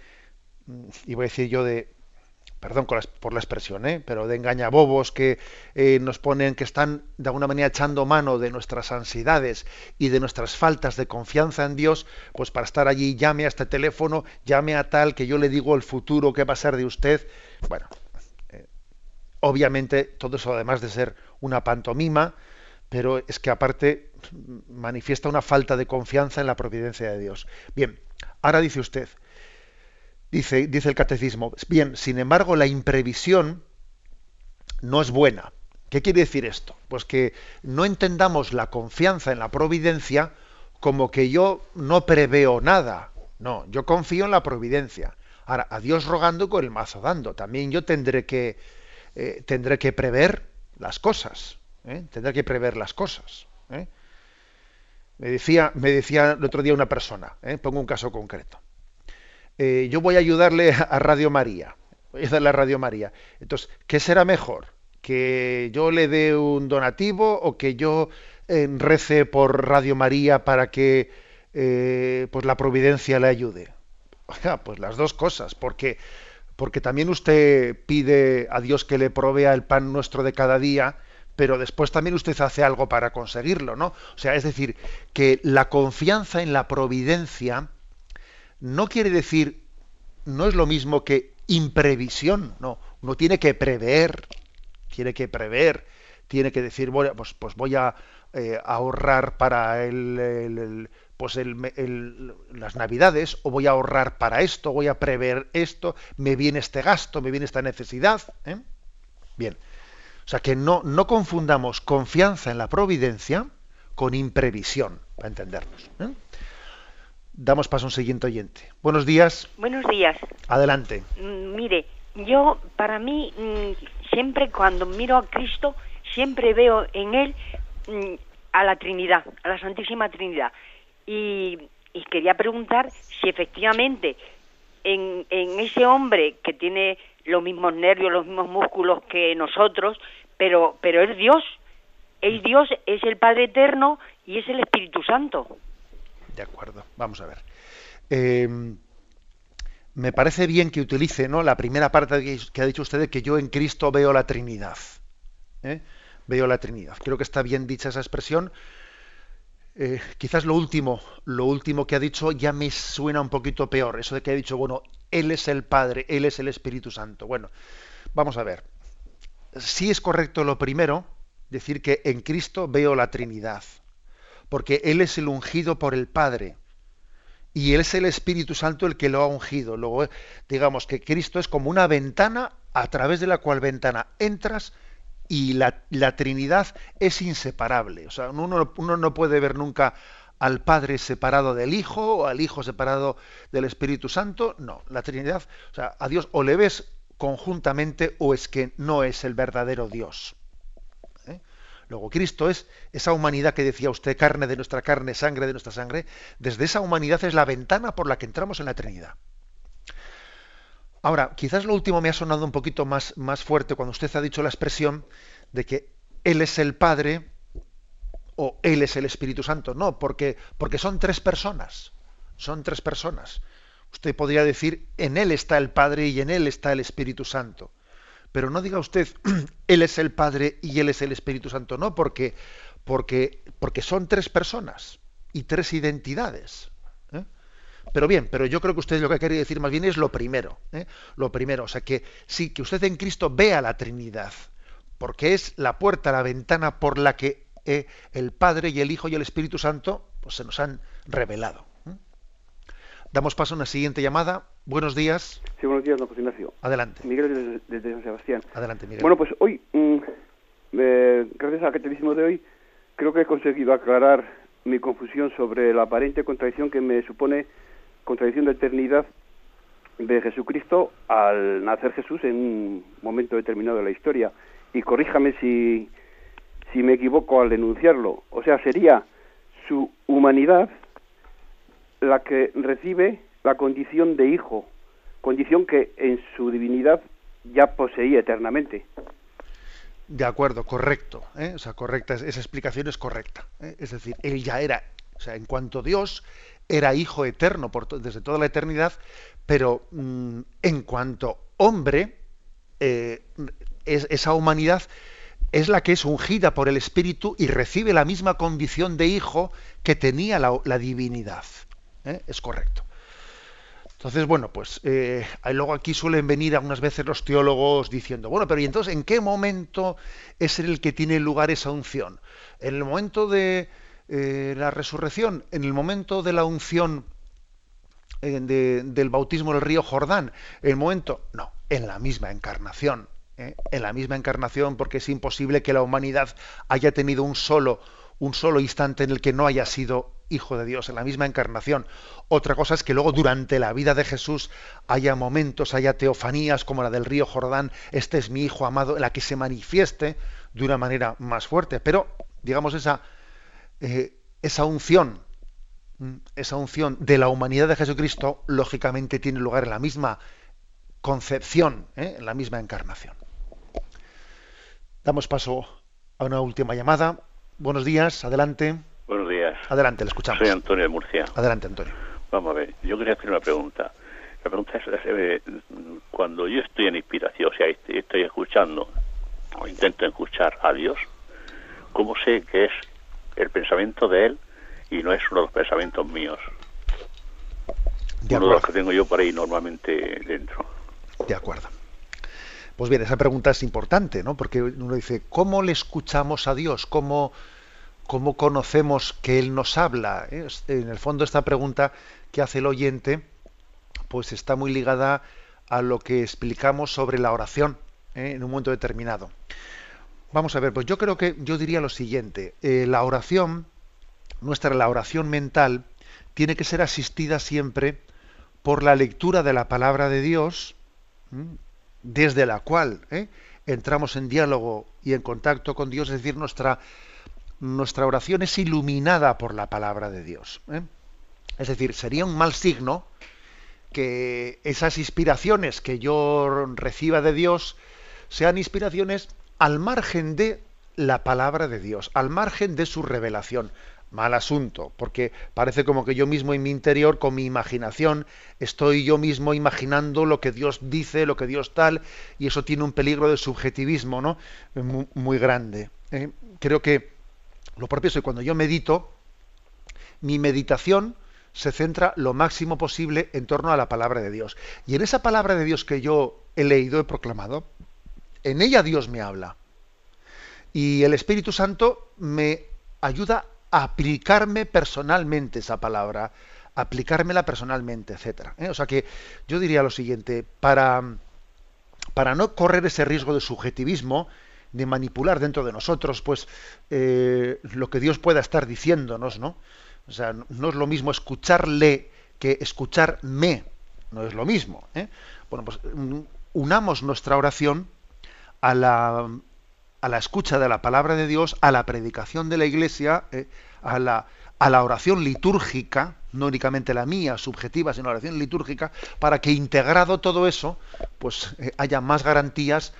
y voy a decir yo de, perdón por la expresión, ¿eh? pero de engañabobos que eh, nos ponen, que están de alguna manera echando mano de nuestras ansiedades y de nuestras faltas de confianza en Dios, pues para estar allí, llame a este teléfono, llame a tal, que yo le digo el futuro, qué va a ser de usted. Bueno, eh, obviamente todo eso además de ser una pantomima, pero es que aparte manifiesta una falta de confianza en la providencia de Dios. Bien, ahora dice usted, Dice, dice el catecismo, bien, sin embargo, la imprevisión no es buena. ¿Qué quiere decir esto? Pues que no entendamos la confianza en la providencia como que yo no preveo nada. No, yo confío en la providencia. Ahora, a Dios rogando con el mazo dando. También yo tendré que, eh, tendré que prever las cosas. ¿eh? Tendré que prever las cosas. ¿eh? Me, decía, me decía el otro día una persona, pongo un caso concreto. Eh, yo voy a ayudarle a Radio María, voy a ayudarle a Radio María. Entonces, ¿qué será mejor? ¿Que yo le dé un donativo o que yo eh, rece por Radio María para que eh, pues la providencia le ayude? pues las dos cosas, porque, porque también usted pide a Dios que le provea el pan nuestro de cada día, pero después también usted hace algo para conseguirlo, ¿no? O sea, es decir, que la confianza en la providencia, no quiere decir, no es lo mismo que imprevisión, no, uno tiene que prever, tiene que prever, tiene que decir, bueno, pues, pues voy a eh, ahorrar para el, pues el, las navidades, o voy a ahorrar para esto, voy a prever esto, me viene este gasto, me viene esta necesidad. ¿eh? Bien, o sea que no, no confundamos confianza en la providencia con imprevisión, para entendernos. ¿eh? Damos paso a un siguiente oyente. Buenos días. Buenos días. Adelante. Mm, mire, yo, para mí, mm, siempre cuando miro a Cristo, siempre veo en Él mm, a la Trinidad, a la Santísima Trinidad. Y, quería preguntar si efectivamente en, ese hombre que tiene los mismos nervios, los mismos músculos que nosotros, pero, pero es Dios. Es Dios, es el Padre Eterno y es el Espíritu Santo. De acuerdo, vamos a ver. Eh, me parece bien que utilice ¿no? la primera parte que ha dicho usted que yo en Cristo veo la Trinidad. ¿eh? Veo la Trinidad. Creo que está bien dicha esa expresión. Eh, quizás lo último, lo último que ha dicho ya me suena un poquito peor. Eso de que ha dicho, bueno, Él es el Padre, Él es el Espíritu Santo. Bueno, vamos a ver. Si es correcto lo primero, decir que en Cristo veo la Trinidad, porque Él es el ungido por el Padre y es el Espíritu Santo el que lo ha ungido. Luego, digamos que Cristo es como una ventana a través de la cual ventana entras y la, Trinidad es inseparable. O sea, uno, uno, no puede ver nunca al Padre separado del Hijo o al Hijo separado del Espíritu Santo. No, la Trinidad, o sea, a Dios o le ves conjuntamente o es que no es el verdadero Dios. Luego, Cristo es esa humanidad que decía usted, carne de nuestra carne, sangre de nuestra sangre. Desde esa humanidad es la ventana por la que entramos en la Trinidad. Ahora, quizás lo último me ha sonado un poquito más, más fuerte cuando usted ha dicho la expresión de que Él es el Padre o Él es el Espíritu Santo. No, porque, porque son tres personas. Son tres personas. Usted podría decir, en Él está el Padre y en Él está el Espíritu Santo. Pero no diga usted, Él es el Padre y Él es el Espíritu Santo. No, porque, porque, porque son tres personas y tres identidades. ¿eh? Pero bien, pero yo creo que usted lo que quiere decir más bien es lo primero. ¿eh? Lo primero, o sea, que sí, que usted en Cristo vea la Trinidad, porque es la puerta, la ventana por la que eh, el Padre y el Hijo y el Espíritu Santo pues, se nos han revelado. Damos paso a una siguiente llamada. Buenos días. Sí, buenos días, don José Ignacio. Adelante. Miguel desde, San Sebastián. Adelante, Miguel. Bueno, pues hoy, mm, eh, gracias al catecismo de hoy, creo que he conseguido aclarar mi confusión sobre la aparente contradicción que me supone contradicción de eternidad de Jesucristo al nacer Jesús en un momento determinado de la historia. Y corríjame si, si me equivoco al denunciarlo. O sea, sería su humanidad la que recibe la condición de hijo, condición que en su divinidad ya poseía eternamente. De acuerdo, correcto. ¿eh? Correcta, esa explicación es correcta. ¿eh? Es decir, él ya era, o sea, en cuanto Dios era hijo eterno por desde toda la eternidad, pero mm, en cuanto hombre, eh, es, esa humanidad es la que es ungida por el Espíritu y recibe la misma condición de hijo que tenía la divinidad. ¿Eh? es correcto. Entonces, bueno, pues eh, luego aquí suelen venir algunas veces los teólogos diciendo, bueno, pero ¿y entonces en qué momento es el que tiene lugar esa unción? ¿En el momento de eh, la resurrección? ¿En el momento de la unción del bautismo del río Jordán? ¿En el momento? No, en la misma encarnación. En la misma encarnación, porque es imposible que la humanidad haya tenido un solo, un solo instante en el que no haya sido Hijo de Dios, en la misma encarnación. Otra cosa es que luego durante la vida de Jesús haya momentos, haya teofanías como la del río Jordán, este es mi Hijo amado, en la que se manifieste de una manera más fuerte. Pero, digamos, esa, eh, esa unción, mm, esa unción de la humanidad de Jesucristo, lógicamente tiene lugar en la misma concepción, ¿eh? en la misma encarnación. Damos paso a una última llamada. Buenos días, adelante. Buenos días. Adelante, le escuchamos. Soy Antonio de Murcia. Adelante, Antonio. Vamos a ver, yo quería hacer una pregunta. La pregunta es, eh, cuando yo estoy en inspiración, o sea, estoy escuchando o intento escuchar a Dios, ¿cómo sé que es el pensamiento de Él y no es uno de los pensamientos míos? uno de los que tengo yo por ahí normalmente dentro. De acuerdo. Pues bien, esa pregunta es importante, ¿no? Porque uno dice, ¿cómo le escuchamos a Dios? ¿Cómo, ¿Cómo conocemos que Él nos habla? ¿Eh? En el fondo esta pregunta que hace el oyente, pues está muy ligada a lo que explicamos sobre la oración ¿eh? en un momento determinado. Vamos a ver, pues yo creo que yo diría lo siguiente, eh, la oración, nuestra la oración mental, tiene que ser asistida siempre por la lectura de la palabra de Dios, desde la cual entramos en diálogo y en contacto con Dios, es decir, nuestra nuestra oración es iluminada por la palabra de Dios. ¿eh? Es decir, sería un mal signo que esas inspiraciones que yo reciba de Dios sean inspiraciones al margen de la palabra de Dios, al margen de su revelación. Mal asunto, porque parece como que yo mismo en mi interior, con mi imaginación, estoy yo mismo imaginando lo que Dios dice, lo que Dios tal, y eso tiene un peligro de subjetivismo, ¿no? Muy, grande. ¿eh? Creo que lo propio es que cuando yo medito, mi meditación se centra lo máximo posible en torno a la palabra de Dios. Y en esa palabra de Dios que yo he leído, he proclamado, en ella Dios me habla. Y el Espíritu Santo me ayuda a aplicarme personalmente esa palabra, aplicármela personalmente, etcétera. ¿eh? O sea que yo diría lo siguiente, para, para no correr ese riesgo de subjetivismo, de manipular dentro de nosotros, pues eh, lo que Dios pueda estar diciéndonos, ¿no? O sea, no es lo mismo escucharle que escucharme. No es lo mismo. ¿eh? Bueno, pues mm, unamos nuestra oración a la, a la escucha de la palabra de Dios, a la predicación de la Iglesia, ¿eh? a, la, a la oración litúrgica, no únicamente la mía, subjetiva, sino la oración litúrgica, para que integrado todo eso, pues haya más garantías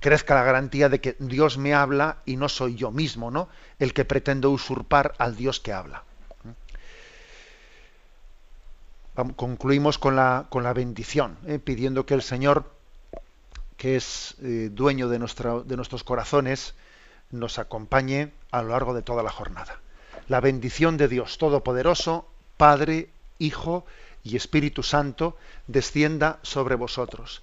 crezca la garantía de que Dios me habla y no soy yo mismo, ¿no? El que pretendo usurpar al Dios que habla. Concluimos con la, con la bendición, ¿eh? pidiendo que el Señor, que es eh, dueño de, de nuestros corazones, nos acompañe a lo largo de toda la jornada. La bendición de Dios Todopoderoso, Padre, Hijo y Espíritu Santo, descienda sobre vosotros.